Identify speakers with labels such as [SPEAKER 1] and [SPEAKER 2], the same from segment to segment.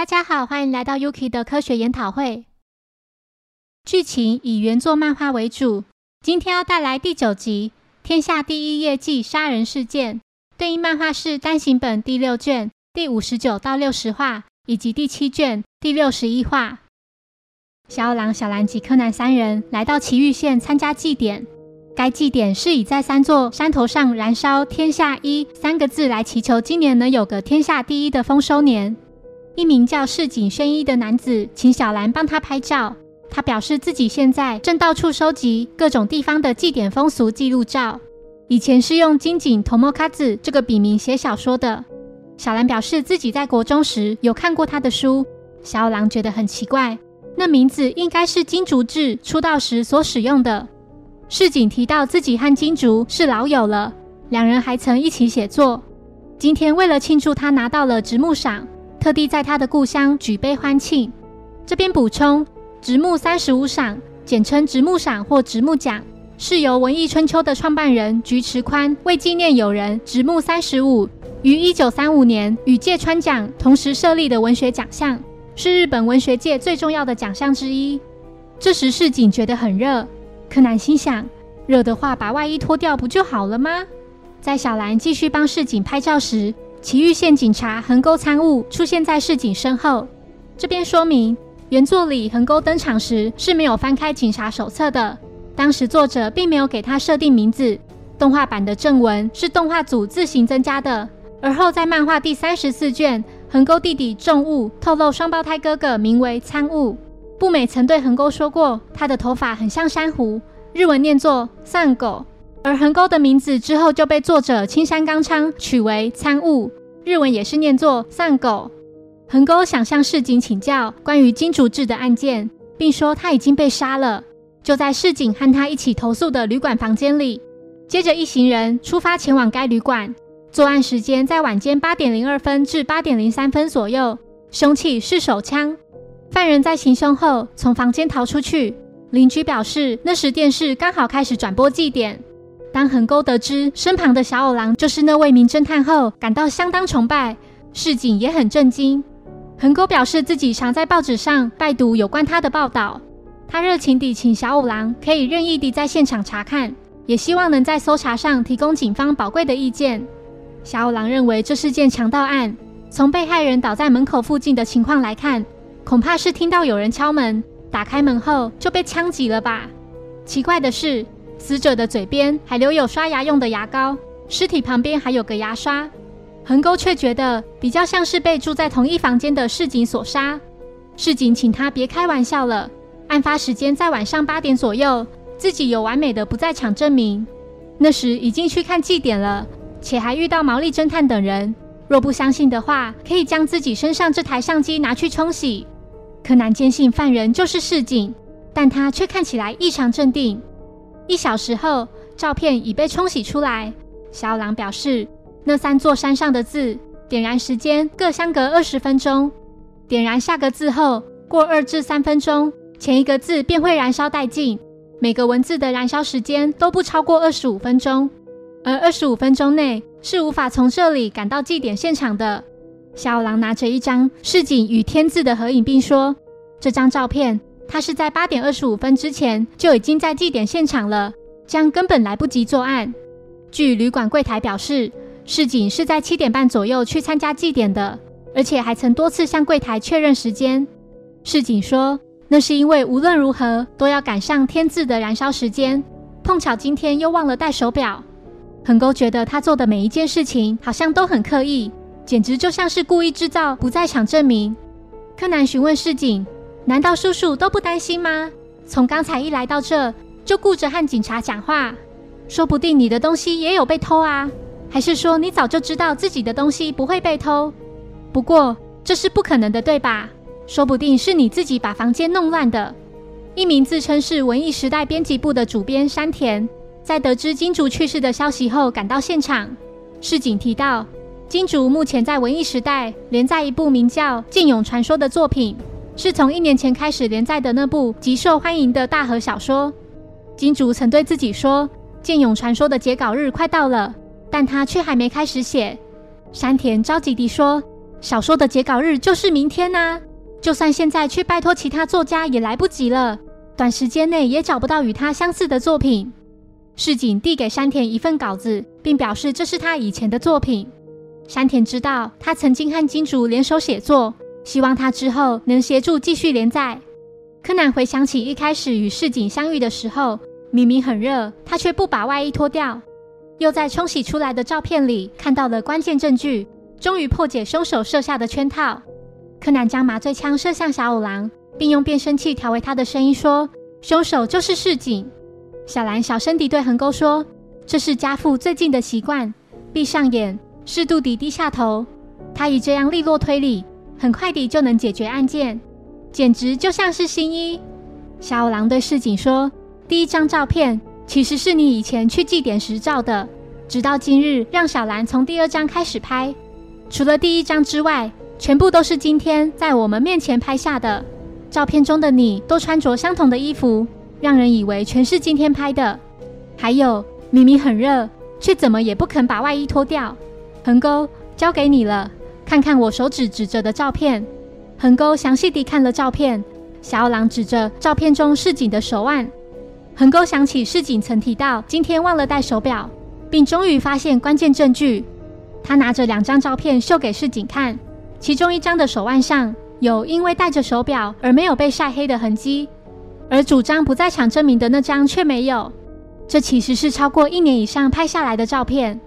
[SPEAKER 1] 大家好，欢迎来到 Yuki 的科学研讨会。剧情以原作漫画为主，今天要带来第九集《天下第一业绩杀人事件》，对应漫画是单行本第六卷第五十九到六十话，以及第七卷第六十一话。小五郎、小兰及柯南三人来到奇玉县参加祭典，该祭典是以在三座山头上燃烧“天下一”三个字来祈求今年能有个天下第一的丰收年。一名叫市井宣一的男子请小兰帮他拍照。他表示自己现在正到处收集各种地方的祭典风俗记录照。以前是用金井头目卡子这个笔名写小说的。小兰表示自己在国中时有看过他的书。小五郎觉得很奇怪，那名字应该是金竹志出道时所使用的。市井提到自己和金竹是老友了，两人还曾一起写作。今天为了庆祝他拿到了直木赏。特地在他的故乡举杯欢庆。这边补充，直木三十五赏，简称直木赏或直木奖，是由文艺春秋的创办人菊池宽为纪念友人直木三十五，于一九三五年与芥川奖同时设立的文学奖项，是日本文学界最重要的奖项之一。这时市井觉得很热，柯南心想，热的话把外衣脱掉不就好了吗？在小兰继续帮市井拍照时。奇玉县警察横沟参悟出现在市井身后。这边说明，原作里横沟登场时是没有翻开警察手册的，当时作者并没有给他设定名字。动画版的正文是动画组自行增加的。而后在漫画第三十四卷，横沟弟弟重悟透露双胞胎哥哥名为参悟。步美曾对横沟说过，他的头发很像珊瑚，日文念作散狗。而横沟的名字之后就被作者青山刚昌取为参悟，日文也是念作散狗。横沟想向市井请教关于金竹志的案件，并说他已经被杀了，就在市井和他一起投宿的旅馆房间里。接着一行人出发前往该旅馆，作案时间在晚间八点零二分至八点零三分左右，凶器是手枪。犯人在行凶后从房间逃出去，邻居表示那时电视刚好开始转播祭典。当横沟得知身旁的小五郎就是那位名侦探后，感到相当崇拜。市井也很震惊。横沟表示自己常在报纸上拜读有关他的报道。他热情地请小五郎可以任意地在现场查看，也希望能在搜查上提供警方宝贵的意见。小五郎认为这是件强盗案，从被害人倒在门口附近的情况来看，恐怕是听到有人敲门，打开门后就被枪击了吧。奇怪的是。死者的嘴边还留有刷牙用的牙膏，尸体旁边还有个牙刷。横沟却觉得比较像是被住在同一房间的市井所杀。市井请他别开玩笑了，案发时间在晚上八点左右，自己有完美的不在场证明。那时已经去看祭典了，且还遇到毛利侦探等人。若不相信的话，可以将自己身上这台相机拿去冲洗。柯南坚信犯人就是市井，但他却看起来异常镇定。一小时后，照片已被冲洗出来。小狼表示，那三座山上的字点燃时间各相隔二十分钟。点燃下个字后，过二至三分钟，前一个字便会燃烧殆尽。每个文字的燃烧时间都不超过二十五分钟，而二十五分钟内是无法从这里赶到祭典现场的。小狼拿着一张市井与天字的合影，并说：“这张照片。”他是在八点二十五分之前就已经在祭典现场了，将根本来不及作案。据旅馆柜台表示，市井是在七点半左右去参加祭典的，而且还曾多次向柜台确认时间。市井说，那是因为无论如何都要赶上天字的燃烧时间，碰巧今天又忘了带手表。横沟觉得他做的每一件事情好像都很刻意，简直就像是故意制造不在场证明。柯南询问市井。难道叔叔都不担心吗？从刚才一来到这，就顾着和警察讲话，说不定你的东西也有被偷啊？还是说你早就知道自己的东西不会被偷？不过这是不可能的，对吧？说不定是你自己把房间弄乱的。一名自称是文艺时代编辑部的主编山田，在得知金竹去世的消息后，赶到现场。市井提到，金竹目前在文艺时代连载一部名叫《剑勇传说》的作品。是从一年前开始连载的那部极受欢迎的大河小说。金竹曾对自己说：“剑勇传说的截稿日快到了，但他却还没开始写。”山田着急地说：“小说的截稿日就是明天呐！就算现在去拜托其他作家也来不及了，短时间内也找不到与他相似的作品。市井递给山田一份稿子，并表示这是他以前的作品。山田知道他曾经和金竹联手写作，希望他之后能协助继续连载。柯南回想起一开始与市井相遇的时候，明明很热，他却不把外衣脱掉。又在冲洗出来的照片里看到了关键证据，终于破解凶手设下的圈套。柯南将麻醉枪射向小五郎，并用变声器调为他的声音说：“凶手就是市井。”小兰小声地对横沟说：“这是家父最近的习惯，闭上眼，适度地低下头。他以这样利落推理，很快地就能解决案件，简直就像是新一。”小五郎对市井说：“第一张照片。”其实是你以前去祭典时照的，直到今日让小兰从第二张开始拍，除了第一张之外，全部都是今天在我们面前拍下的。照片中的你都穿着相同的衣服，让人以为全是今天拍的。还有，明明很热，却怎么也不肯把外衣脱掉。横沟交给你了，看看我手指指着的照片。横沟详细地看了照片，小二郎指着照片中市井的手腕。横沟想起市井曾提到今天忘了带手表，并终于发现关键证据。他拿着两张照片秀给市井看，其中一张的手腕上有因为戴着手表而没有被晒黑的痕迹，而主张不在场证明的那张却没有。这其实是超过一年以上拍下来的照片。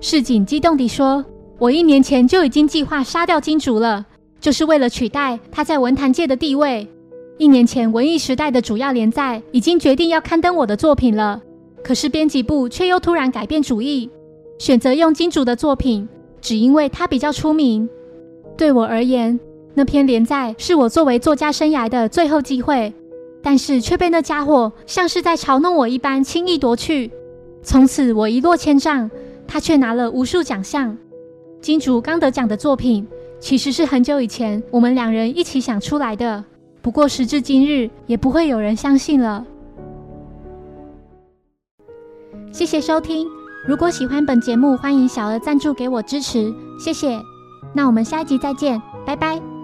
[SPEAKER 1] 市井激动地说：“我一年前就已经计划杀掉金竹了，就是为了取代他在文坛界的地位。”一年前，《文艺时代》的主要连载已经决定要刊登我的作品了，可是编辑部却又突然改变主意，选择用金主的作品，只因为他比较出名。对我而言，那篇连载是我作为作家生涯的最后机会，但是却被那家伙像是在嘲弄我一般轻易夺去。从此我一落千丈，他却拿了无数奖项。金主刚得奖的作品，其实是很久以前我们两人一起想出来的。不过时至今日，也不会有人相信了。谢谢收听，如果喜欢本节目，欢迎小额赞助给我支持，谢谢。那我们下一集再见，拜拜。